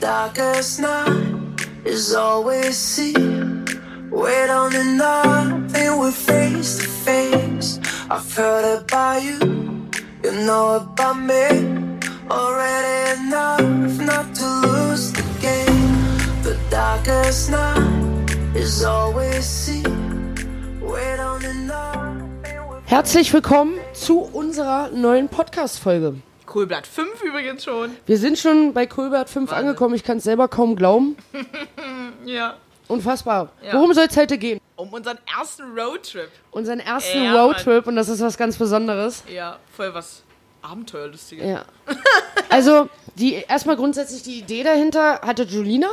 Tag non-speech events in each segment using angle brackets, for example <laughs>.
darkest night is always see. We don't need nothing, we're face to face. I've heard about you, you know about me. Already enough not to lose the game. The darkest night is always see. We don't need nothing, Herzlich willkommen zu unserer neuen Podcast-Folge. Kohlblatt 5 übrigens schon. Wir sind schon bei Kulbert 5 Wahnsinn. angekommen. Ich kann es selber kaum glauben. <laughs> Ja. Unfassbar. Ja. Worum soll es heute gehen? Um unseren ersten Roadtrip. Unseren ersten Ja, Roadtrip und das ist was ganz Besonderes. Ja, voll was Abenteuerlustiges. Ja. Also, die, erstmal grundsätzlich die Idee dahinter hatte Julina.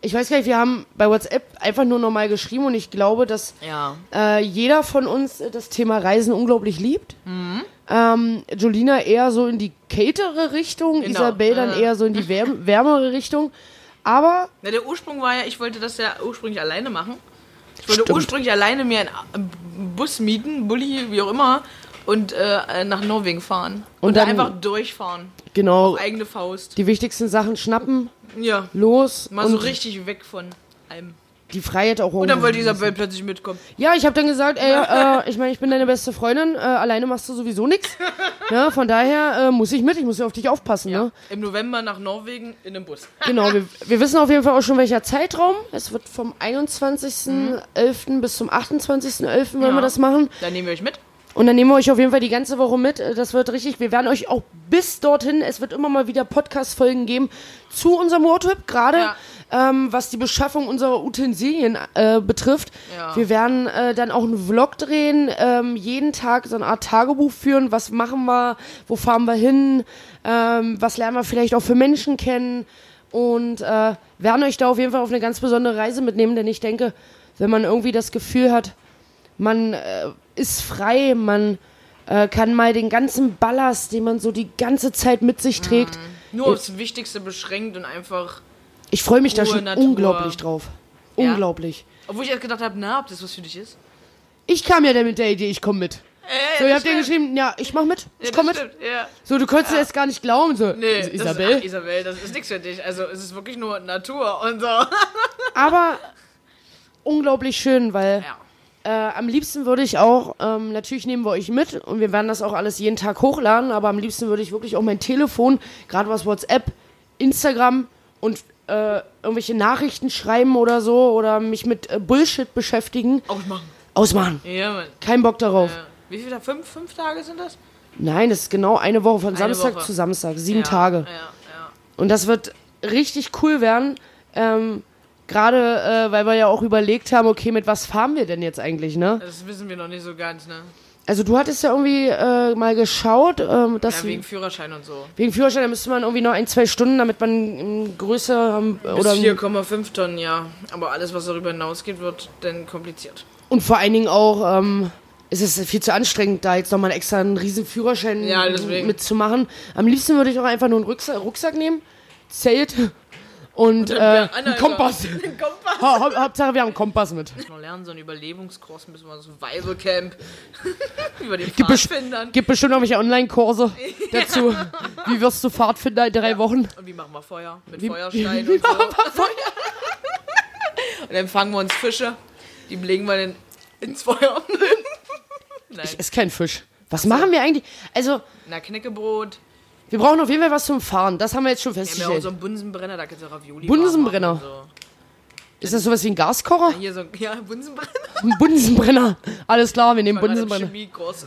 Ich weiß gar nicht, wir haben bei WhatsApp einfach nur normal geschrieben und ich glaube, dass Ja. äh, jeder von uns das Thema Reisen unglaublich liebt. Mhm. Ähm, Jolina eher so in die kältere Richtung, Genau. Isabel dann Äh. eher so in die wärm <laughs> wärmere Richtung. Aber Na, der Ursprung war ja, ich wollte das ja ursprünglich alleine machen. Ich wollte Stimmt. ursprünglich alleine mir einen A- Bus mieten, Bulli, wie auch immer, und äh, nach Norwegen fahren. Und, Und da dann- einfach durchfahren. genau, Eigene Faust. die wichtigsten Sachen schnappen, Ja. los Mal so richtig weg von allem. Die Freiheit auch Und dann wollte Isabel plötzlich mitkommen. Ja, ich habe dann gesagt, ey, <laughs> äh, ich meine, ich bin deine beste Freundin, äh, alleine machst du sowieso nichts. <laughs> Ja, von daher äh, muss ich mit, ich muss ja auf dich aufpassen. Ne? Im November nach Norwegen in einem Bus. <laughs> Genau, wir, wir wissen auf jeden Fall auch schon, welcher Zeitraum. Es wird vom 21.11. bis zum 28.11. wollen Ja. wir das machen. Dann nehmen wir euch mit. Und dann nehmen wir euch auf jeden Fall die ganze Woche mit. Äh, Das wird richtig. Wir werden euch auch bis dorthin, es wird immer mal wieder Podcast-Folgen geben zu unserem Roadtrip, gerade Ja. ähm, was die Beschaffung unserer Utensilien äh, betrifft. Ja. Wir werden äh, dann auch einen Vlog drehen, ähm, jeden Tag so eine Art Tagebuch führen. Was machen wir? Wo fahren wir hin? Ähm, was lernen wir vielleicht auch für Menschen kennen? Und äh, werden euch da auf jeden Fall auf eine ganz besondere Reise mitnehmen, denn ich denke, wenn man irgendwie das Gefühl hat, man äh, ist frei, man äh, kann mal den ganzen Ballast, den man so die ganze Zeit mit sich trägt. Nur aufs Wichtigste beschränkt und einfach. Ich freue mich da Ruhe, schon Natur. unglaublich drauf. Ja? Unglaublich. Obwohl ich erst gedacht habe, na, ob das was für dich ist. Ich kam ja dann mit der Idee, ich komme mit. Ey, So, ihr habt ja geschrieben, ja, ich mach mit, Ja, ich das komm mit. stimmt, Ja. So, du konntest ja. erst gar nicht glauben, so, Nee, Isabel. Das ist, ach, Isabel, das ist nichts für dich. Also, es ist wirklich nur Natur und so. Aber <laughs> unglaublich schön, weil Ja. Äh, am liebsten würde ich auch, ähm, natürlich nehmen wir euch mit und wir werden das auch alles jeden Tag hochladen, aber am liebsten würde ich wirklich auch mein Telefon, gerade was WhatsApp, Instagram und äh, irgendwelche Nachrichten schreiben oder so oder mich mit äh, Bullshit beschäftigen, Ausmachen. ausmachen. Ja, Mann. Kein Bock darauf. Ja. Wie viele? Fünf, fünf Tage sind das? Nein, das ist genau eine Woche von Eine Samstag Woche. zu Samstag, sieben ja, Tage. Ja, ja. Und das wird richtig cool werden. Ähm, Gerade äh, weil wir ja auch überlegt haben, okay, mit was fahren wir denn jetzt eigentlich, ne? Das wissen wir noch nicht so ganz, ne? Also du hattest ja irgendwie äh, mal geschaut, ähm, dass Ja, wegen, Führerschein und so. wegen Führerschein, da müsste man irgendwie noch ein, zwei Stunden, damit man ähm, größer Bis oder 4,5 Tonnen, ja. Aber alles, was darüber hinausgeht, wird dann kompliziert. und vor allen Dingen auch ähm, ist es viel zu anstrengend, da jetzt nochmal extra einen riesen Führerschein Ja, mitzumachen. Am liebsten würde ich auch einfach nur einen Rucksack, Rucksack nehmen, Zelt und, äh, Ja, einen. Kompass. Ein Kompass. Ha, Hau- Hauptsache wir haben einen Kompass mit. Noch lernen, so ein Überlebungskurs müssen wir so Survival Camp. <laughs> Über den Gibt, Pfadfindern. gibt bestimmt irgendwelche Online-Kurse <laughs> dazu. Wie wirst du Pfadfinder in drei Wochen? Und wie machen wir Feuer? Mit Wie- Feuerstein <laughs> wie und so. machen wir Und dann fangen wir uns Fische. Die legen wir dann ins Feuer. Nein. Ist kein Fisch. Was machen wir eigentlich? Also, Na, Knäckebrot. Wir brauchen auf jeden Fall was zum Fahren. Das haben wir jetzt schon Wir haben ja auch festgestellt. so einen Bunsenbrenner, da kannst du Ravioli Bunsenbrenner? machen und Ist das sowas wie ein Gaskocher? So. Hier so, ja, Bunsenbrenner. <laughs> Ein Bunsenbrenner. Alles klar, wir nehmen Bunsenbrenner. Chemiekurs.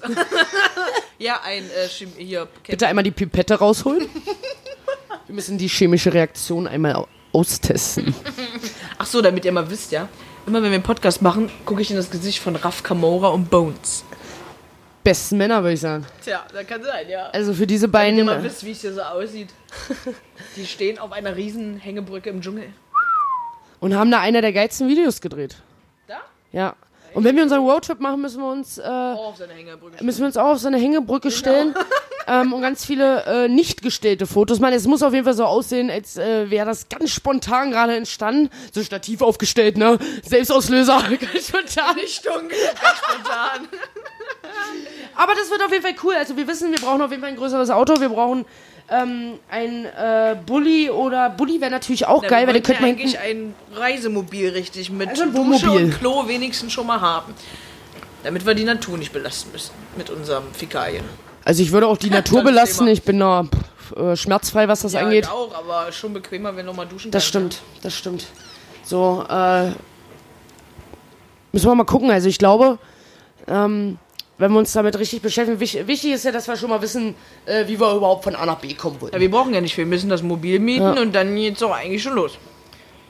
<laughs> ja, ein äh, Chemie hier. Bitte einmal die Pipette rausholen. Wir müssen die chemische Reaktion einmal au- austesten. Ach so, damit ihr mal wisst, ja. Immer wenn wir einen Podcast machen, gucke ich in das Gesicht von Raf Kamora und Bones. Besten Männer, würde ich sagen. Tja, das kann sein, ja. Also für diese Damit ihr beiden. mal wisst, wie es hier so aussieht. <laughs> Die stehen auf einer riesen Hängebrücke im Dschungel. Und haben da einer der geilsten Videos gedreht. Da? Ja. Und wenn wir unseren Roadtrip machen, müssen wir uns, äh, Oh, auf seiner Hängebrücke. müssen wir uns auch auf so eine Hängebrücke Genau. stellen <laughs> ähm, und ganz viele äh, nicht gestellte Fotos machen. Es muss auf jeden Fall so aussehen, als äh, wäre das ganz spontan gerade entstanden. So Stativ aufgestellt, ne? Selbstauslöser, <laughs> ganz spontan. Richtung, ganz spontan. Aber das wird auf jeden Fall cool. Also wir wissen, wir brauchen auf jeden Fall ein größeres Auto. Wir brauchen ähm, ein äh, Bulli oder Bulli wäre natürlich auch Na, geil, weil wollten könnte man eigentlich ein Reisemobil richtig mit Also ein Dusche Wohnmobil. und Klo wenigstens schon mal haben. Damit wir die Natur nicht belasten müssen mit unserem Fäkalien. Also ich würde auch die <laughs> Natur. Thema. Ich bin da äh, schmerzfrei, was das Ja, angeht. ich auch, aber schon bequemer, wenn du mal duschen Das kannst. stimmt, das stimmt. So, äh, müssen wir mal gucken. Also ich glaube, ähm, wenn wir uns damit richtig beschäftigen, wichtig, wichtig ist ja, dass wir schon mal wissen, äh, wie wir überhaupt von A nach B kommen wollen. Ja, wir brauchen ja nicht viel. Wir müssen das Mobil mieten und dann geht's auch eigentlich schon los.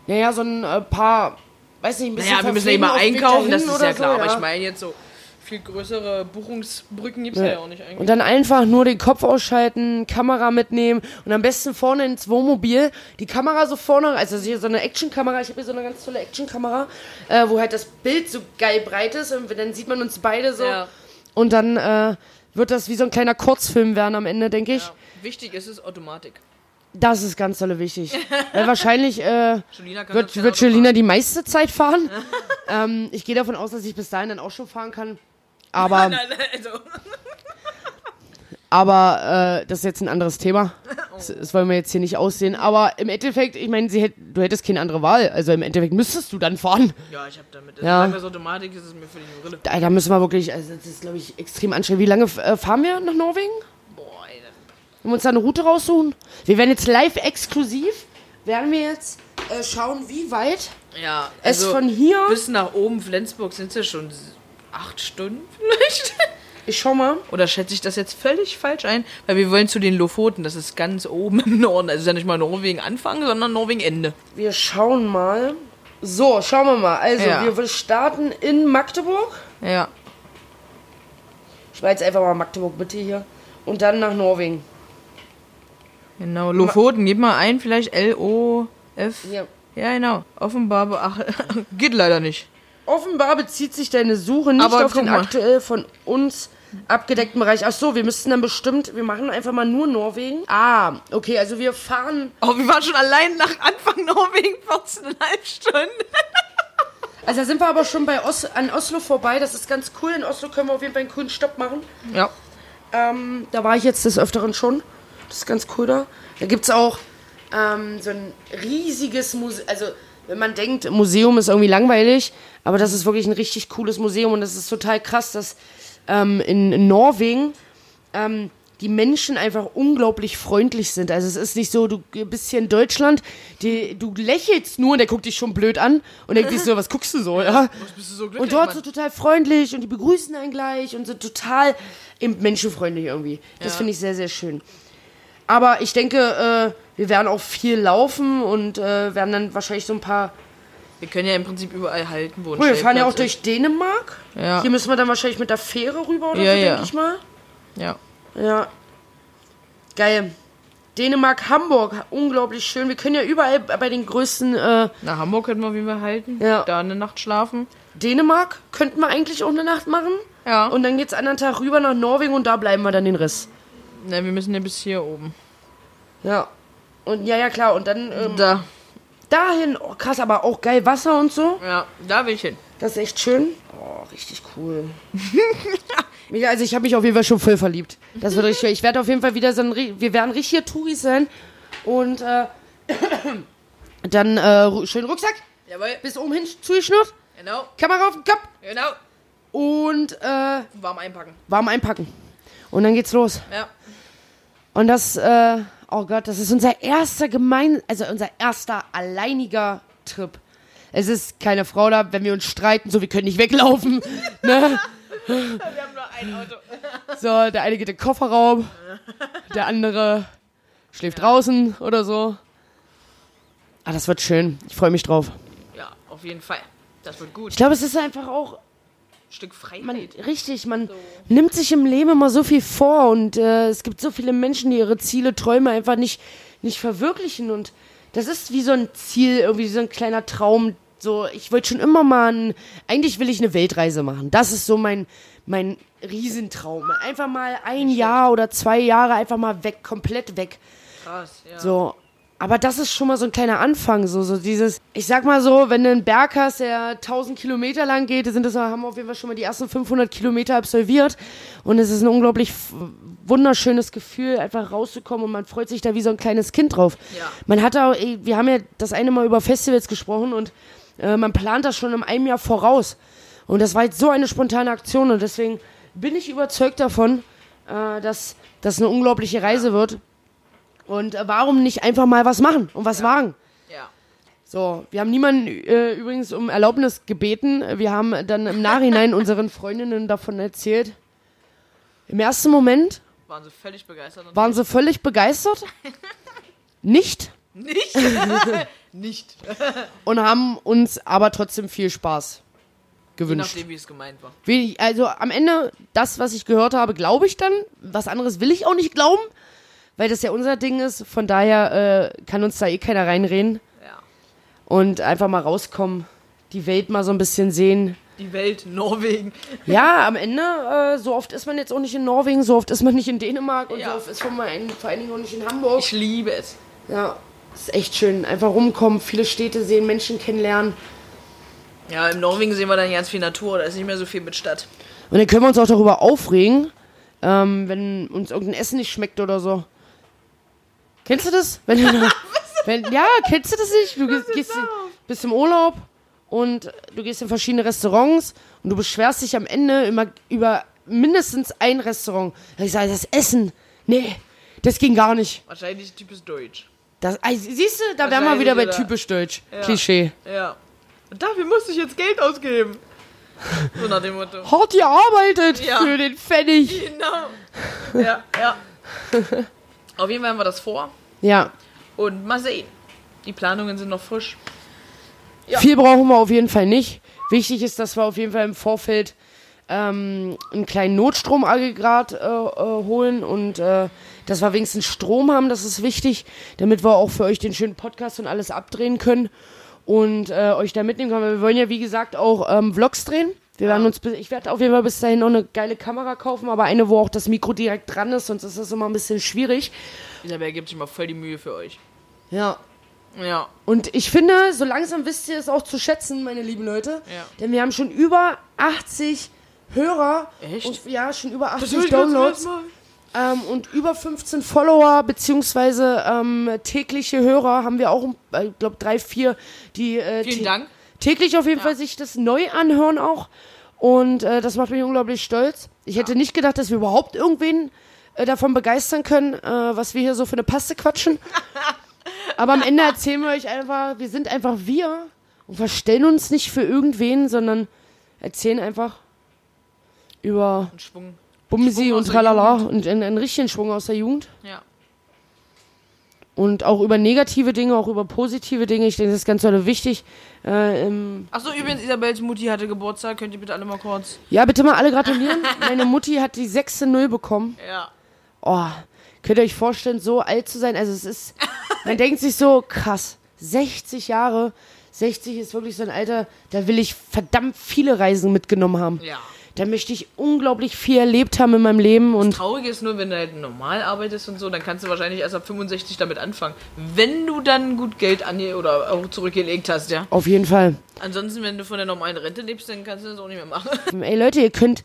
Naja, so ein äh, paar, weiß nicht, ein bisschen Naja, wir müssen ja immer einkaufen, das ist ja klar. so, Aber ich meine jetzt so viel größere Buchungsbrücken gibt's ja, ja auch nicht eigentlich. Und dann einfach nur den Kopf ausschalten, Kamera mitnehmen und am besten vorne ins Wohnmobil die Kamera so vorne, also hier so eine Actionkamera, ich habe hier so eine ganz tolle Actionkamera, äh, wo halt das Bild so geil breit ist und dann sieht man uns beide so Ja. Und dann äh, wird das wie so ein kleiner Kurzfilm werden am Ende, denke ich. Ja. Wichtig ist es Automatik. Das ist ganz tolle wichtig. Weil wahrscheinlich äh, Julina wird, wird Auto Jelina die meiste Zeit fahren. <laughs> ähm, ich gehe davon aus, dass ich bis dahin dann auch schon fahren kann. <laughs> Aber. Nein, nein, also, aber äh, das ist jetzt ein anderes Thema. <laughs> Das, das wollen wir jetzt hier nicht aussehen. Aber im Endeffekt, ich meine, hätt, du hättest keine andere Wahl. Also im Endeffekt müsstest du dann fahren. ja, ich habe damit. Ja. Ja. Solange es Automatik ist, ist es mir für die Brille. Da, da müssen wir wirklich, also das ist, glaube ich, extrem anstrengend. Wie lange äh, fahren wir nach Norwegen? Boah, ey. Wenn wir uns da eine Route raussuchen? Wir werden jetzt live exklusiv, werden wir jetzt äh, schauen, wie weit Ja, es also von hier... bis nach oben Flensburg sind es ja schon acht Stunden vielleicht. <laughs> Ich schau mal. Oder schätze ich das jetzt völlig falsch ein? Weil wir wollen zu den Lofoten, das ist ganz oben im Norden. Also ist ja nicht mal Norwegen Anfang, sondern Norwegen Ende. Wir schauen mal. So, schauen wir mal. Also, Ja. wir starten in Magdeburg. Ja. Ich war jetzt einfach mal Magdeburg Mitte hier. Und dann nach Norwegen. Genau, Lofoten, gib mal ein, vielleicht L-O-F. Ja. Ja, genau. Offenbar, be- ach, <laughs> geht leider nicht. Offenbar bezieht sich deine Suche nicht Aber auf den mal. aktuell von uns abgedeckten Bereich. Ach so, wir müssten dann bestimmt, wir machen einfach mal nur Norwegen. Ah, okay, also wir fahren. Oh, wir waren schon allein nach Anfang Norwegen 14,5 Stunden. Also da sind wir aber schon bei Os an Oslo vorbei. Das ist ganz cool. In Oslo können wir auf jeden Fall einen coolen Stopp machen. Ja. Ähm, da war ich jetzt des Öfteren schon. Das ist ganz cool da. Da gibt es auch ähm, so ein riesiges Museum. Also, wenn man denkt, Museum ist irgendwie langweilig, aber das ist wirklich ein richtig cooles Museum und das ist total krass, dass ähm, in, in Norwegen ähm, die Menschen einfach unglaublich freundlich sind. Also es ist nicht so, du bist hier in Deutschland, die, du lächelst nur und der guckt dich schon blöd an und denkt sich so, was guckst du so, ja? Du so Und dort Mann? so total freundlich und die begrüßen einen gleich und sind total eben menschenfreundlich irgendwie. Das Ja. finde ich sehr, sehr schön. Aber ich denke, äh, wir werden auch viel laufen und äh, werden dann wahrscheinlich so ein paar. Wir können ja im Prinzip überall halten, wo ein Oh, wir fahren ja auch durch Dänemark. Ja. Hier müssen wir dann wahrscheinlich mit der Fähre rüber oder Ja, so, ja. denke ich mal. Ja. Ja. Geil. Dänemark, Hamburg, unglaublich schön. Wir können ja überall bei den größten. Äh, Nach Hamburg könnten wir wie wir halten. Ja. Da eine Nacht schlafen. Dänemark könnten wir eigentlich auch eine Nacht machen. Ja. Und dann geht's anderen Tag rüber nach Norwegen und da bleiben wir dann den Rest. Ne, wir müssen ja bis hier oben. Ja. Und ja, ja, klar. Und dann ähm, Da. dahin, oh, krass, aber auch geil Wasser und so. Ja, da will ich hin. Das ist echt schön. Oh, richtig cool. <laughs> Mega, also ich habe mich auf jeden Fall schon voll verliebt. Das wird richtig. Ich werde auf jeden Fall wieder so ein, wir werden richtige Touris sein. Und äh, <clears throat> dann äh, ru- schön Rucksack, Jawohl. bis oben hin zugeschnürt, Genau. Kamera auf den Kopf Genau. und äh, Warm einpacken. warm einpacken. Und dann geht's los. Ja. Und das, äh, oh Gott, das ist unser erster gemein, also unser erster alleiniger Trip. Es ist keine Frau da, wenn wir uns streiten, so wir können nicht weglaufen. <laughs> ne? Wir haben nur ein Auto. So, der eine geht in den Kofferraum, der andere schläft draußen oder so. Ah, das wird schön. Ich freue mich drauf. Ja, auf jeden Fall. Das wird gut. Ich glaube, es ist einfach auch Stück Freiheit. man, richtig, man nimmt sich im Leben immer so viel vor und äh, es gibt so viele Menschen, die ihre Ziele, Träume einfach nicht, nicht verwirklichen und das ist wie so ein Ziel, irgendwie so ein kleiner Traum. So, ich wollte schon immer mal, ein, eigentlich will ich eine Weltreise machen. Das ist so mein, mein Riesentraum. Einfach mal ein Jahr oder zwei Jahre einfach mal weg, komplett weg. Krass, ja. So, aber das ist schon mal so ein kleiner Anfang, so, so dieses, ich sag mal so, wenn du einen Berg hast, der 1000 Kilometer lang geht, sind das, haben wir auf jeden Fall schon mal die ersten 500 Kilometer absolviert und es ist ein unglaublich wunderschönes Gefühl, einfach rauszukommen und man freut sich da wie so ein kleines Kind drauf. Ja. Man hat auch, wir haben ja das eine Mal über Festivals gesprochen und äh, man plant das schon in einem Jahr voraus. Und das war jetzt so eine spontane Aktion und deswegen bin ich überzeugt davon, äh, dass das eine unglaubliche Reise wird. Und äh, warum nicht einfach mal was machen und was wagen? Ja. So, wir haben niemanden äh, übrigens um Erlaubnis gebeten. Wir haben dann im Nachhinein unseren Freundinnen davon erzählt. Im ersten Moment Waren sie völlig begeistert. waren sie völlig begeistert. Nicht. Nicht? <laughs> Nicht. Und haben uns aber trotzdem viel Spaß Je gewünscht. nachdem, wie es gemeint war. Also am Ende, das, was ich gehört habe, glaube ich dann. Was anderes will ich auch nicht glauben, weil das ja unser Ding ist. Von daher äh, kann uns da eh keiner reinreden. Ja. Und einfach mal rauskommen, die Welt mal so ein bisschen sehen. Die Welt, Norwegen. <laughs> Ja, am Ende, äh, so oft ist man jetzt auch nicht in Norwegen, so oft ist man nicht in Dänemark und Ja. so oft ist man ein, vor allen Dingen auch nicht in Hamburg. Ich liebe es. Ja, ist echt schön. Einfach rumkommen, viele Städte sehen, Menschen kennenlernen. Ja, in Norwegen sehen wir dann ganz viel Natur, da ist nicht mehr so viel mit Stadt. Und dann können wir uns auch darüber aufregen, ähm, wenn uns irgendein Essen nicht schmeckt oder so. Kennst du das? Wenn du, <laughs> wenn, ja, kennst du das nicht? Du gehst, gehst, bist im Urlaub und du gehst in verschiedene Restaurants und du beschwerst dich am Ende immer über mindestens ein Restaurant. Ich sage, das Essen, nee, das ging gar nicht. Wahrscheinlich typisch deutsch. Das, ey, siehst du, da wären wir wieder bei typisch deutsch. Ja. Klischee. Ja. Und dafür musste ich jetzt Geld ausgeben. So nach dem Motto. Hart gearbeitet Ja. für den Pfennig. Genau. Ja, ja. <laughs> Auf jeden Fall haben wir das vor. Ja, Und mal sehen. Die Planungen sind noch frisch. Ja. Viel brauchen wir auf jeden Fall nicht. Wichtig ist, dass wir auf jeden Fall im Vorfeld ähm, einen kleinen Notstromaggregat äh, äh, holen und äh, dass wir wenigstens Strom haben, das ist wichtig, damit wir auch für euch den schönen Podcast und alles abdrehen können und äh, euch da mitnehmen können. Wir wollen ja, wie gesagt, auch ähm, Vlogs drehen. Wir werden uns, ich werde auf jeden Fall bis dahin noch eine geile Kamera kaufen, aber eine, wo auch das Mikro direkt dran ist, sonst ist das immer ein bisschen schwierig. Isabel gibt sich mal voll die Mühe für euch. Ja, Ja. Und ich finde, so langsam wisst ihr es auch zu schätzen, meine lieben Leute. Ja. Denn wir haben schon über 80 Hörer. Echt? Und, ja, schon über Das 80 höre ich ganz zum Downloads. Ähm, und über 15 Follower, beziehungsweise ähm, tägliche Hörer haben wir auch, äh, ich glaube, drei, vier, die äh, Vielen Dank. Täglich auf jeden Fall sich das neu anhören auch. Und äh, das macht mich unglaublich stolz. Ich hätte nicht gedacht, dass wir überhaupt irgendwen äh, davon begeistern können, äh, was wir hier so für eine Paste quatschen. <laughs> Aber am Ende erzählen wir euch einfach, wir sind einfach wir und verstellen uns nicht für irgendwen, sondern erzählen einfach über Schwung. Bumsi und tralala und einen, einen richtigen Schwung aus der Jugend. Ja. Und auch über negative Dinge, auch über positive Dinge. Ich denke, das ist ganz toll wichtig. Äh, im Achso, übrigens, Isabels Mutti hatte Geburtstag. Könnt ihr bitte alle mal kurz. ja, bitte mal alle gratulieren. <laughs> Meine Mutti hat die 6-0 bekommen. Ja. Oh, könnt ihr euch vorstellen, so alt zu sein? Also es ist, man denkt sich so, krass, 60 Jahre. 60 ist wirklich so ein Alter, da will ich verdammt viele Reisen mitgenommen haben. Ja. Da möchte ich unglaublich viel erlebt haben in meinem Leben und Traurig ist nur, wenn du halt normal arbeitest und so, dann kannst du wahrscheinlich erst ab 65 damit anfangen. Wenn du dann gut Geld an oder auch zurückgelegt hast, ja. auf jeden Fall. Ansonsten, wenn du von der normalen Rente lebst, dann kannst du das auch nicht mehr machen. <laughs> Ey Leute, ihr könnt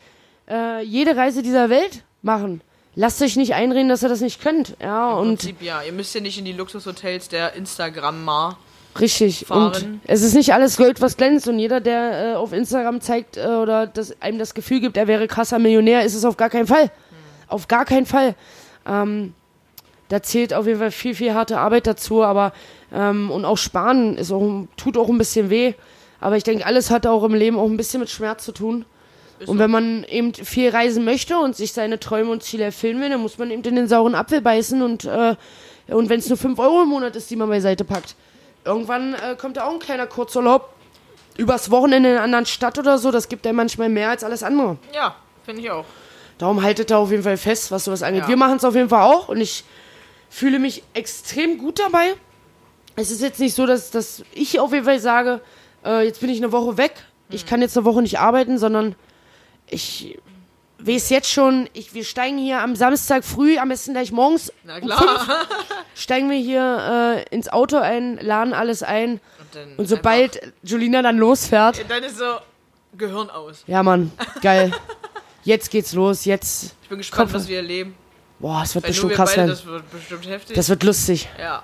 äh, jede Reise dieser Welt machen. Lasst euch nicht einreden, dass ihr das nicht könnt. Ja, Im und Prinzip ja. Ihr müsst ja nicht in die Luxushotels der Instagram-Mar. Richtig. fahren. Und es ist nicht alles Gold, was glänzt. Und jeder, der äh, auf Instagram zeigt äh, oder das, einem das Gefühl gibt, er wäre krasser Millionär, ist es auf gar keinen Fall. Auf gar keinen Fall. Ähm, da zählt auf jeden Fall viel, viel harte Arbeit dazu, aber ähm, und auch sparen ist auch, tut auch ein bisschen weh. Aber ich denke, alles hat auch im Leben auch ein bisschen mit Schmerz zu tun. Und wenn man eben viel reisen möchte und sich seine Träume und Ziele erfüllen will, dann muss man eben in den sauren Apfel beißen und, äh, und wenn es nur 5 Euro im Monat ist, die man beiseite packt. Irgendwann äh, kommt da auch ein kleiner Kurzurlaub übers Wochenende in einer anderen Stadt oder so, das gibt einem manchmal mehr als alles andere. Ja, finde ich auch. Darum haltet da auf jeden Fall fest, was sowas angeht. Ja. Wir machen es auf jeden Fall auch und ich fühle mich extrem gut dabei. Es ist jetzt nicht so, dass, dass ich auf jeden Fall sage, äh, jetzt bin ich eine Woche weg, ich kann jetzt eine Woche nicht arbeiten, sondern ich weiß jetzt schon, ich, wir steigen hier am Samstag früh, am besten gleich morgens, Na klar. steigen wir hier äh, ins Auto ein, laden alles ein. Und, Und sobald Julina dann losfährt, dann ist so Gehirn aus. ja Mann, geil. Jetzt geht's los, jetzt. Ich bin gespannt, Kopf- was wir erleben. Boah, es wird Wenn bestimmt krass beide, werden. das wird bestimmt heftig. Das wird lustig. ja.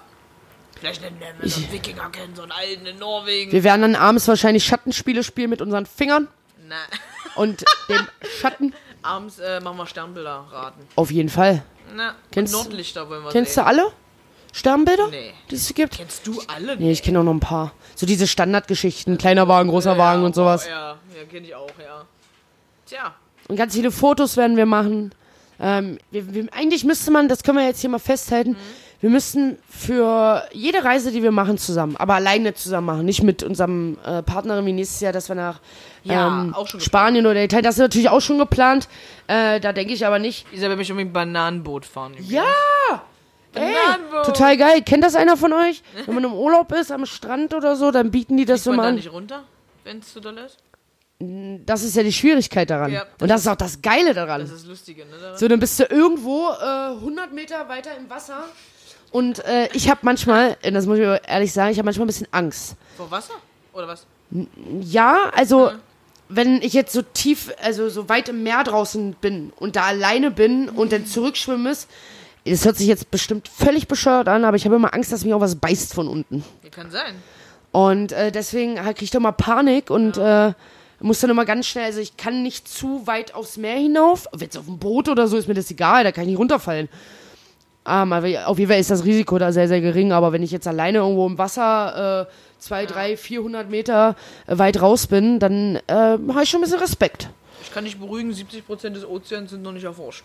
Vielleicht lernen wir so einen Wikinger kennen, so einen alten in Norwegen. Wir werden dann abends wahrscheinlich Schattenspiele spielen mit unseren Fingern Na, und <laughs> dem Schatten. Abends äh, machen wir Sternbilder raten. Auf jeden Fall. Na, Kennst- Nordlichter wollen wir Kennst sehen. du alle Sternbilder, Nee. die es gibt? Kennst du alle? Nee, ich kenne auch noch ein paar. So diese Standardgeschichten, kleiner Wagen, großer Wagen und sowas. Ja, ja kenne ich auch, ja. Tja, Und ganz viele Fotos werden wir machen. Ähm, wir, wir, eigentlich müsste man, das können wir jetzt hier mal festhalten, wir müssten für jede Reise, die wir machen, zusammen, aber alleine zusammen machen, nicht mit unserem äh, Partnerin wie nächstes Jahr, dass wir nach Ja, ähm, schon Spanien oder Italien, das ist natürlich auch schon geplant. Äh, da denke ich aber nicht. Isabel möchte unbedingt ein Bananenboot fahren. Ja! Ey, total geil. Kennt das einer von euch? Wenn man im Urlaub ist, am Strand oder so, dann bieten die das so mal da an. nicht runter, wenn es zu doll ist? Das ist ja die Schwierigkeit daran. Ja, Und das ist auch das Geile daran. Das ist das Lustige, ne? daran? So, dann bist du irgendwo äh, 100 Meter weiter im Wasser. Und äh, ich habe manchmal, äh, das muss ich ehrlich sagen, ich habe manchmal ein bisschen Angst. Vor Wasser? Oder was? Ja, also wenn ich jetzt so tief, also so weit im Meer draußen bin und da alleine bin und dann zurückschwimmen muss, das hört sich jetzt bestimmt völlig bescheuert an, aber ich habe immer Angst, dass mich auch was beißt von unten. Ja, kann sein. Und äh, deswegen halt krieg ich doch mal Panik und äh, muss dann immer ganz schnell, also ich kann nicht zu weit aufs Meer hinauf. Es auf dem Boot oder so ist mir das egal, da kann ich nicht runterfallen. Ähm, aber auf jeden Fall ist das Risiko da sehr, sehr gering. Aber wenn ich jetzt alleine irgendwo im Wasser äh, zwei, drei, 400 Meter äh, weit raus bin, dann äh, habe ich schon ein bisschen Respekt. Ich kann dich beruhigen, 70% des Ozeans sind noch nicht erforscht.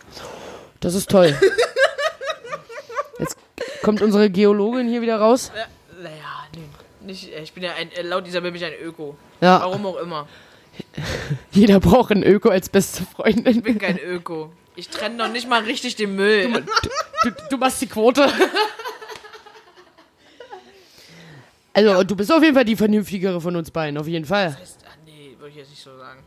Das ist toll. <laughs> Jetzt kommt unsere Geologin hier wieder raus. Ja, naja, nee. Nicht, äh, ich bin ja ein, äh, laut Isabel bin ich ein Öko. Ja. Warum auch immer. <laughs> Jeder braucht einen Öko als beste Freundin. Ich bin kein Öko. Ich trenne noch nicht mal richtig den Müll. Du, du machst die Quote. Also, du bist auf jeden Fall die vernünftigere von uns beiden, auf jeden Fall. Heißt- ah, nee, würde ich jetzt nicht so sagen.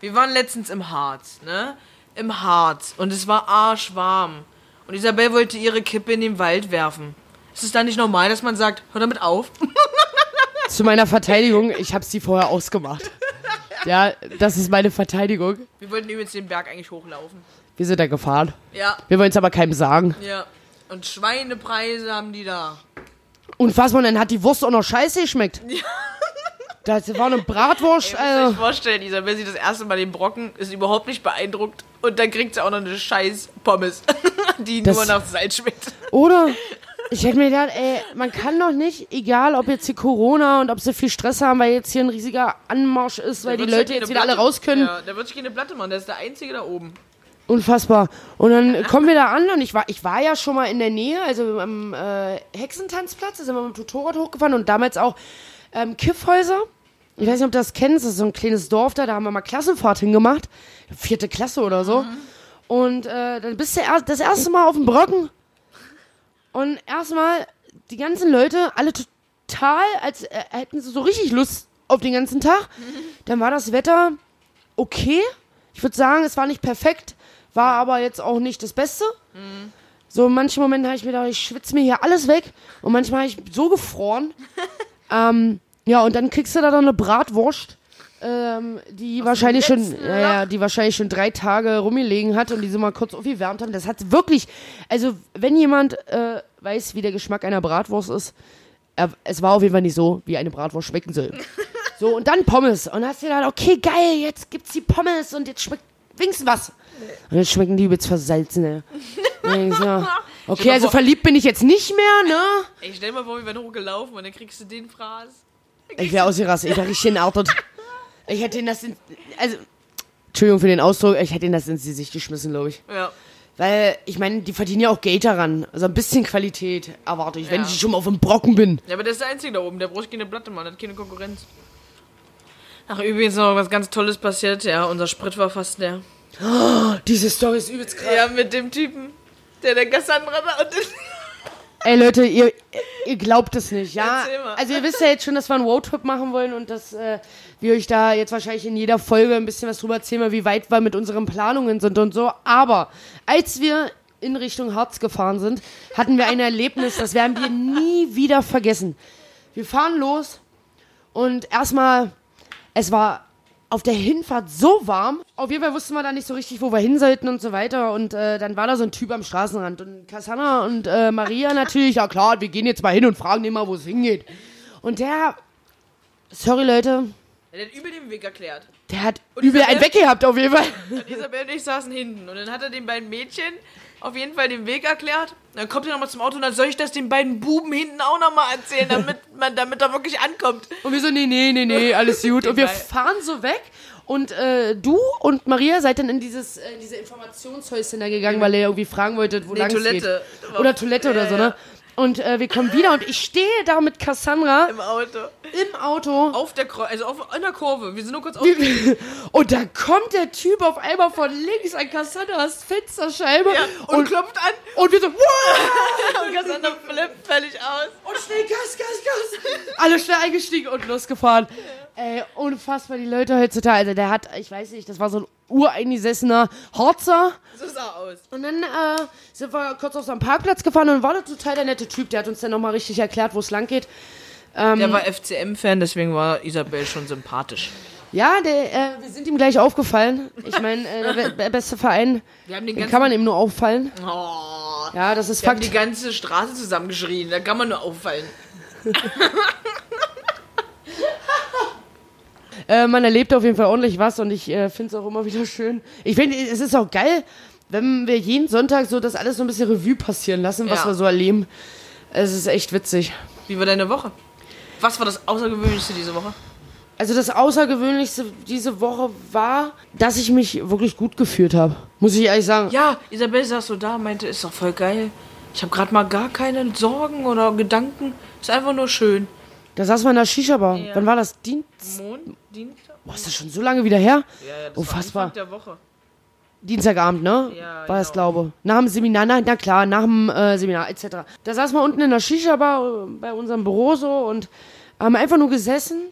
Wir waren letztens im Harz, ne? Im Harz. Und es war arschwarm. Und Isabel wollte ihre Kippe in den Wald werfen. Ist es dann nicht normal, dass man sagt, hör damit auf? Zu meiner Verteidigung, ich habe sie vorher ausgemacht. Ja, das ist meine Verteidigung. Wir wollten übrigens den Berg eigentlich hochlaufen. Wir sind da gefahren. Ja, Wir wollen es aber keinem sagen. ja. Und Schweinepreise haben die da. Unfassbar, und dann hat die Wurst auch noch scheiße geschmeckt. <laughs> Das war eine Bratwurst, Ihr müsst euch also. vorstellen, Isabel sieht das erste Mal den Brocken, ist überhaupt nicht beeindruckt. Und dann kriegt sie auch noch eine scheiß Pommes, <laughs> die Das- nur nach Salz schmeckt. Oder? <laughs> Ich hätte mir gedacht, ey, man kann doch nicht, egal ob jetzt hier Corona und ob sie viel Stress haben, weil jetzt hier ein riesiger Anmarsch ist, weil die Leute jetzt wieder alle Platte- raus können. Ja, da wird sich keine Platte machen, der ist der Einzige da oben. Unfassbar. Und dann kommen wir da an und ich war, ich war ja schon mal in der Nähe, also am äh, Hexentanzplatz, da sind wir mit dem Motorrad hochgefahren und damals auch ähm, Kiffhäuser. Ich weiß nicht, ob du das kennst, das ist so ein kleines Dorf da, da haben wir mal Klassenfahrt hingemacht. Vierte Klasse oder so. Und äh, dann bist du das erste Mal auf dem Brocken und erstmal die ganzen Leute, alle total, als äh, hätten sie so richtig Lust auf den ganzen Tag. <laughs> Dann war das Wetter okay. Ich würde sagen, es war nicht perfekt, war aber jetzt auch nicht das Beste. So in manchen Momenten habe ich mir gedacht, ich schwitze mir hier alles weg. Und manchmal habe ich so gefroren. <laughs> ähm, ja, und dann kriegst du da dann eine Bratwurst, ähm, die wahrscheinlich schon, ja, ja, die wahrscheinlich schon drei Tage rumgelegen hat und die so mal kurz aufgewärmt haben. Das hat wirklich, also wenn jemand äh, weiß, wie der Geschmack einer Bratwurst ist, er, es war auf jeden Fall nicht so, wie eine Bratwurst schmecken soll. <laughs> So, und dann Pommes. Und dann hast du gedacht, okay, geil, jetzt gibt's die Pommes und jetzt schmeckt wenigstens was. Und jetzt schmecken die übelst versalzen, <laughs> ey. Ich okay, also vor- verliebt bin ich jetzt nicht mehr, ne? Ey, stell dir mal vor, wir wären hochgelaufen und dann kriegst du den Fraß. Ich wäre ausgerastet, ich wäre richtig entartet. <laughs> Ich hätte ihn das in, also, Entschuldigung für den Ausdruck, ich hätte ihn das ins Gesicht geschmissen, glaube ich. Ja. Weil, ich meine, die verdienen ja auch Geld daran. Also ein bisschen Qualität erwarte ich, wenn Ja. ich schon mal auf dem Brocken bin. Ja, aber der ist der Einzige da oben, der braucht keine Platte, Mann, hat keine Konkurrenz. Ach, übrigens noch was ganz Tolles passiert, ja, unser Sprit war fast leer. Diese Story ist übelst krass. Ja, mit dem Typen, der der Cassandra da und Ey Leute, ihr, Ihr glaubt es nicht, ja? Also ihr wisst ja jetzt schon, dass wir einen Roadtrip machen wollen und dass äh, wir euch da jetzt wahrscheinlich in jeder Folge ein bisschen was drüber erzählen, wie weit wir mit unseren Planungen sind und so. Aber als wir in Richtung Harz gefahren sind, hatten wir ein Erlebnis, das werden wir nie wieder vergessen. Wir fahren los und erstmal, es war auf der Hinfahrt so warm. Auf jeden Fall wussten wir da nicht so richtig, wo wir hin sollten und so weiter. Und äh, dann war da so ein Typ am Straßenrand. Und Cassandra und äh, Maria <laughs> natürlich, ja klar, wir gehen jetzt mal hin und fragen den mal, wo es hingeht. Und der, sorry Leute, Er hat übel den Weg erklärt. der hat Und übel Isabel- einen weggehabt auf jeden Fall. Und Isabel und ich saßen hinten. Und dann hat er den beiden Mädchen auf jeden Fall den Weg erklärt. Dann kommt er nochmal zum Auto und dann soll ich das den beiden Buben hinten auch nochmal erzählen, <laughs> damit man, damit er wirklich ankommt. Und wir so, nee, nee, nee, nee, alles <laughs> gut. Und wir fahren so weg. Und äh, du und Maria seid dann in dieses äh, diese Informationshäuschen da gegangen, weil ihr irgendwie fragen wolltet, wo Nee, lang Toilette. geht. Oder Toilette oder so, ne? Und äh, wir kommen wieder und ich stehe da mit Cassandra Im Auto. im Auto. Auf der Kreuz, also auf, in der Kurve. Wir sind nur kurz auf. <laughs> Und da kommt der Typ auf einmal von links an Cassandras Fensterscheibe Ja, und, und, klopft an. und wir so, wow! <laughs> Und Cassandra flippt völlig aus. Und schnell Gas, Gas, Gas. Alle schnell eingestiegen und losgefahren. Ey, unfassbar, die Leute heutzutage. Also der hat, ich weiß nicht, das war so ein ureingesessener Harzer. So sah er aus. Und dann äh, sind wir kurz auf so einen Parkplatz gefahren und war da total der nette Typ. Der hat uns dann nochmal richtig erklärt, wo es lang geht. Der war FCM-Fan, deswegen war Isabel schon sympathisch. Ja, der, äh, wir sind ihm gleich aufgefallen. Ich meine, äh, der be- beste Verein, <laughs> Wir haben den kann man ihm nur auffallen. oh, Ja, das ist wir haben Fakt. die ganze Straße zusammengeschrien. Da kann man nur auffallen. <laughs> Äh, man erlebt auf jeden Fall ordentlich was und ich äh, finde es auch immer wieder schön. Ich finde, es ist auch geil, wenn wir jeden Sonntag so das alles so ein bisschen Revue passieren lassen, was Ja. wir so erleben. Es ist echt witzig. Wie war deine Woche? Was war das Außergewöhnlichste diese Woche? Also das Außergewöhnlichste diese Woche war, dass ich mich wirklich gut gefühlt habe. Muss ich ehrlich sagen. Ja, Isabel saß so da, meinte, ist doch voll geil. Ich habe gerade mal gar keine Sorgen oder Gedanken. Ist einfach nur schön. Da saß man in der Shisha-Bar. Ja. Wann war das? Dienst? Mond, Dienstag? Boah, ist das schon so lange wieder her? Ja, ja, das Unfassbar. war Anfang der Woche. Dienstagabend, ne? Ja, War das, genau. glaube Nach dem Seminar, na, na klar, nach dem äh, Seminar, etc. Da saßen wir unten in der Shisha-Bar äh, bei unserem Büro so und haben einfach nur gesessen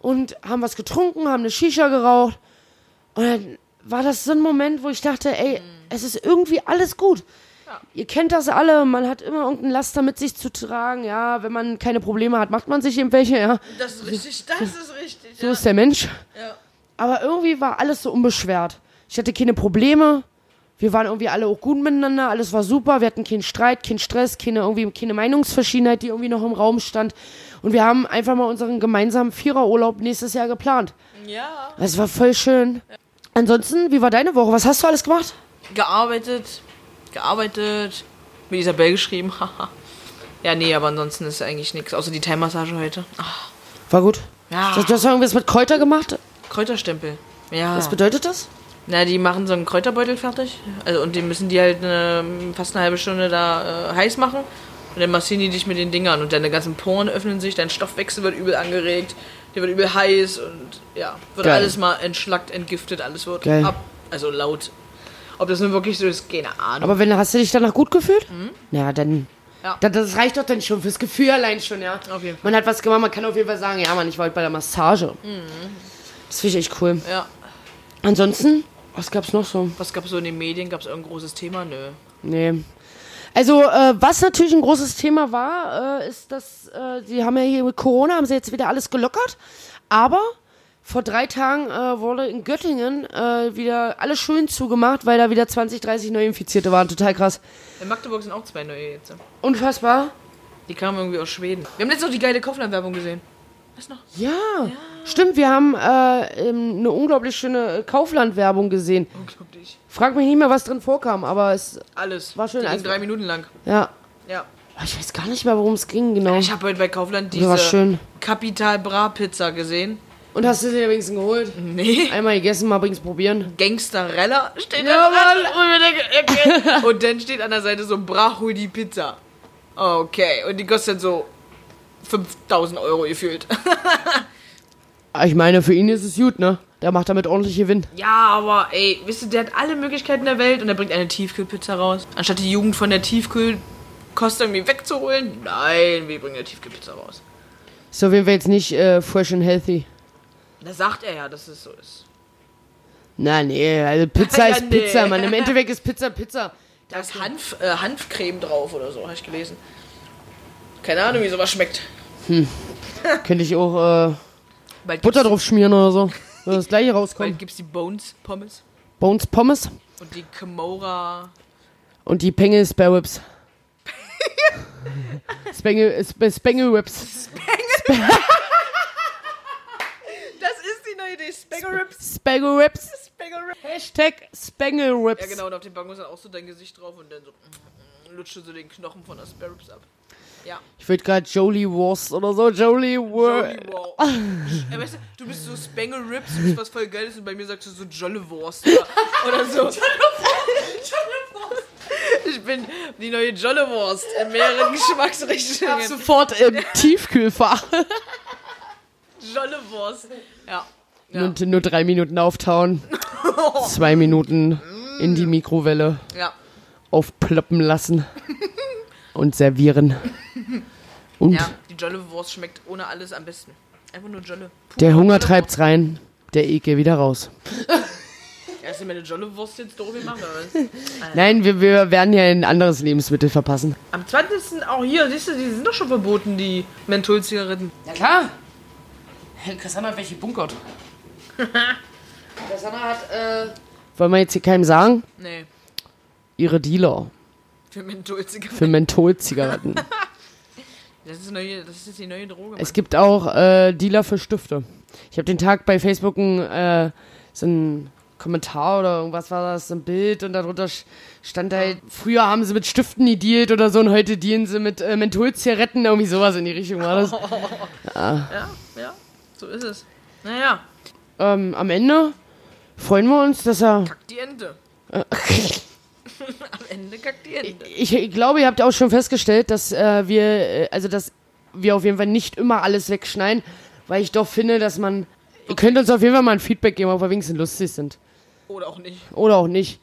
und haben was getrunken, haben eine Shisha geraucht. Und dann war das so ein Moment, wo ich dachte, ey, es ist irgendwie alles gut. Ihr kennt das alle, man hat immer irgendein Laster mit sich zu tragen, ja. Wenn man keine Probleme hat, macht man sich eben welche, ja. Das ist richtig, das ist richtig. So ja. ist der Mensch. Ja. Aber irgendwie war alles so unbeschwert. Ich hatte keine Probleme. Wir waren irgendwie alle auch gut miteinander. Alles war super. Wir hatten keinen Streit, keinen Stress, keine, irgendwie, keine Meinungsverschiedenheit, die irgendwie noch im Raum stand. Und wir haben einfach mal unseren gemeinsamen Viererurlaub nächstes Jahr geplant. ja. Das war voll schön. Ansonsten, wie war deine Woche? Was hast du alles gemacht? Gearbeitet, gearbeitet, mit Isabel geschrieben, haha. ja, nee, aber ansonsten ist eigentlich nichts, außer die Thai-Massage heute. Ach, War gut. Ja. Du, du hast irgendwas mit Kräuter gemacht? Kräuterstempel. Ja. Was bedeutet das? Na, die machen so einen Kräuterbeutel fertig. Also, und den müssen die halt eine, fast eine halbe Stunde da äh, heiß machen. Und dann massieren die dich mit den Dingern. Und deine ganzen Poren öffnen sich, dein Stoffwechsel wird übel angeregt, der wird übel heiß und ja, wird Geil. alles mal entschlackt, entgiftet, alles wird Geil. ab. Also laut. Ob das nun wirklich so ist, keine Ahnung. Aber wenn, hast du dich danach gut gefühlt? Ja, dann. Mhm. Ja. Da- Das reicht doch dann schon fürs Gefühl allein schon, ja. Auf jeden Fall. Man hat was gemacht, man kann auf jeden Fall sagen, ja, Mann, ich war heute bei der Massage. Mhm. Das finde ich echt cool. ja. Ansonsten, was gab's noch so? Was gab es so in den Medien? Gab es irgendein großes Thema? Nö. Nee. Also, äh, was natürlich ein großes Thema war, äh, ist, dass äh, sie haben ja hier mit Corona, haben sie jetzt wieder alles gelockert. Aber vor drei Tagen äh, wurde in Göttingen äh, wieder alles schön zugemacht, weil da wieder 20, 30 Neuinfizierte waren. Total krass. In Magdeburg sind auch zwei neue jetzt. Unfassbar. Die kamen irgendwie aus Schweden. Wir haben jetzt noch die geile Kaufland-Werbung gesehen. Weißt du noch? Ja, stimmt, wir haben äh, eine unglaublich schöne Kaufland-Werbung gesehen. Unglaublich. Frag mich nicht mehr, was drin vorkam, aber es, Alles. War schön, Die ging also- drei Minuten lang. ja. Ja. Ich weiß gar nicht mehr, worum es ging, genau. Ich habe heute bei Kaufland diese schön. Capital Bra Pizza gesehen. Und hast du sie wenigstens geholt? Nee. Einmal gegessen, mal übrigens probieren. Gangsterella steht Ja, da dran. Und, okay. und dann steht an der Seite so Bra hol die Pizza. Okay. Und die kostet so 5000 Euro gefühlt. <laughs> Ah, Ich meine, für ihn ist es gut, ne? Der macht damit ordentlich Gewinn. Ja, aber ey, wisst ihr, der hat alle Möglichkeiten der Welt und er bringt eine Tiefkühlpizza raus. Anstatt die Jugend von der Tiefkühl Costa irgendwie wegzuholen? Nein, wir bringen eine Tiefkühlpizza raus. So, wir jetzt nicht äh, fresh and healthy. Da sagt er ja, dass es so ist. Na, nee, also Pizza Ja, ist nee. Pizza, man. Im <laughs> Endeffekt ist Pizza Pizza. Da ist Hanf, äh, Hanfcreme drauf oder so, habe ich gelesen. Keine Ahnung, wie sowas schmeckt. Könnte ich auch äh, Bald Butter drauf schmieren oder so. <laughs> Soll das gleiche Bald rauskommen. gibt's die Bones Pommes Bones Pommes und die Kimora. und die Penge Spare Whips. <laughs> Spengel, Sp Spengel Whips. Ist die neue Idee. Spaghetti Rips. Spengel Whips. Spaghetti Rips. Hashtag Spengel Whips. Ja, genau, und auf dem Bangos ist auch so dein Gesicht drauf und dann so lutscht du so den Knochen von der Spare Ribs ab. Ja. Ich würde gerade Jolie Wurst oder so. Jolie Wurst. Jolly Wow. ja, weißt du, du bist so Spangle Rips, du bist was voll Geiles und bei mir sagst du so Jolle Wurst oder, so. Ich bin die neue Jolle Wurst in mehreren Geschmacksrichtungen. Sofort im Tiefkühlfach. Jolle Wurst. Ja. Ja. Und nur drei Minuten auftauen. <laughs> Zwei Minuten in die Mikrowelle ja. aufploppen lassen. Und servieren. Und Ja, die Jolle Wurst schmeckt ohne alles am besten. Einfach nur Jolle. Pure der Hunger Jolle treibt's rein. Der Ekel wieder raus. <laughs> Du meine Jolle Wurst jetzt doof gemacht oder was? <laughs> Nein, wir, wir werden ja ein anderes Lebensmittel verpassen. Am 20. auch hier, siehst du, die sind doch schon verboten, die Mentholzigaretten. Ja klar. Cassandra hat welche bunkert. <laughs> Cassandra hat, äh... Wollen wir jetzt hier keinem sagen? Nee, Ihre Dealer für Mentholzigaretten. für Mentholzigaretten. <laughs> Das ist, neue, das ist die neue Droge. es gibt auch äh, Dealer für Stifte. Ich habe den Tag bei Facebook ein, äh, so ein Kommentar oder irgendwas war das, so ein Bild und darunter stand halt, früher haben sie mit Stiften gedealt oder so und heute dealen sie mit äh, Mentholzigaretten, irgendwie sowas in die Richtung war das. <laughs> Ja, ja, so ist es. Naja, Ähm, am Ende freuen wir uns, dass er... die Ente. <laughs> Am Ende kackt die Ente. Ich, ich glaube, ihr habt auch schon festgestellt, dass äh, wir, äh, also dass wir auf jeden Fall nicht immer alles wegschneiden, weil ich doch finde, dass man, ihr könnt uns auf jeden Fall mal ein Feedback geben, ob wir wenigstens lustig sind. Oder auch nicht. Oder auch nicht.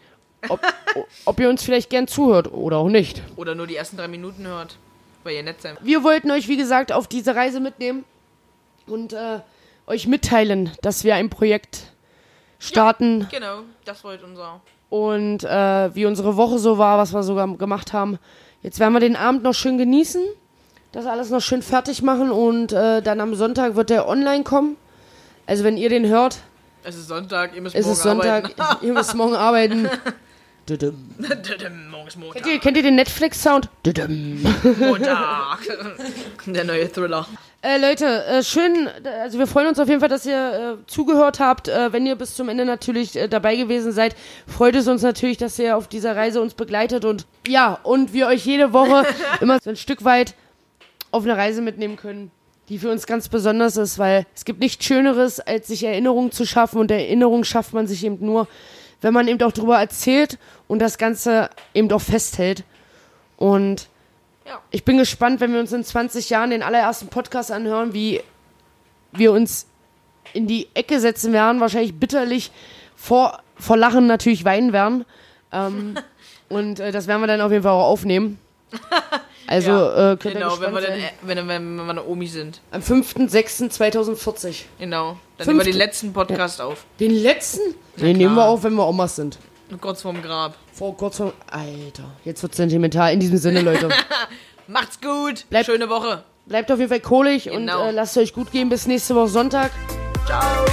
Ob, <laughs> ob ihr uns vielleicht gern zuhört oder auch nicht. Oder nur die ersten drei Minuten hört. Weil ihr nett sein. Wir wollten euch, wie gesagt, auf diese Reise mitnehmen und äh, euch mitteilen, dass wir ein Projekt starten Genau, das wollte unser. und äh, wie unsere Woche so war, was wir sogar gemacht haben. Jetzt werden wir den Abend noch schön genießen, das alles noch schön fertig machen und äh, dann am Sonntag wird der online kommen. Also wenn ihr den hört, Es ist Sonntag, ihr müsst ist morgen es Sonntag, arbeiten. <laughs> ihr müsst morgen arbeiten. <laughs> Düdüm. morgen ist Montag. Kennt ihr, kennt ihr den Netflix-Sound? Düdüm. Montag. <laughs> Der neue Thriller. Äh, Leute, äh, schön, also wir freuen uns auf jeden Fall, dass ihr äh, zugehört habt. Äh, wenn ihr bis zum Ende natürlich äh, dabei gewesen seid, freut es uns natürlich, dass ihr auf dieser Reise uns begleitet und ja, und wir euch jede Woche <laughs> immer so ein Stück weit auf eine Reise mitnehmen können, die für uns ganz besonders ist, weil es gibt nichts Schöneres, als sich Erinnerungen zu schaffen und Erinnerungen schafft man sich eben nur, wenn man eben auch darüber erzählt und das Ganze eben auch festhält. Und Ja. ich bin gespannt, wenn wir uns in 20 Jahren den allerersten Podcast anhören, wie wir uns in die Ecke setzen werden, wahrscheinlich bitterlich vor, vor Lachen natürlich weinen werden. Ähm, <laughs> und äh, das werden wir dann auf jeden Fall auch aufnehmen. <laughs> Also Ja, äh, könnt ihr Genau, wenn gespannt wir, dann, äh, wenn, wenn, wenn wir eine Omi sind. Am 5.6.2040. Genau. Dann Fünfte- nehmen wir den letzten Podcast auf. Den letzten? Den nehmen wir auf, wenn wir Omas sind. Kurz vorm Grab. Vor kurz vor. Alter, jetzt wird sentimental. In diesem Sinne, Leute. <laughs> Macht's gut. Bleibt- Schöne Woche. Bleibt auf jeden Fall kohlig Genau. und äh, lasst es euch gut gehen. Bis nächste Woche Sonntag. Ciao.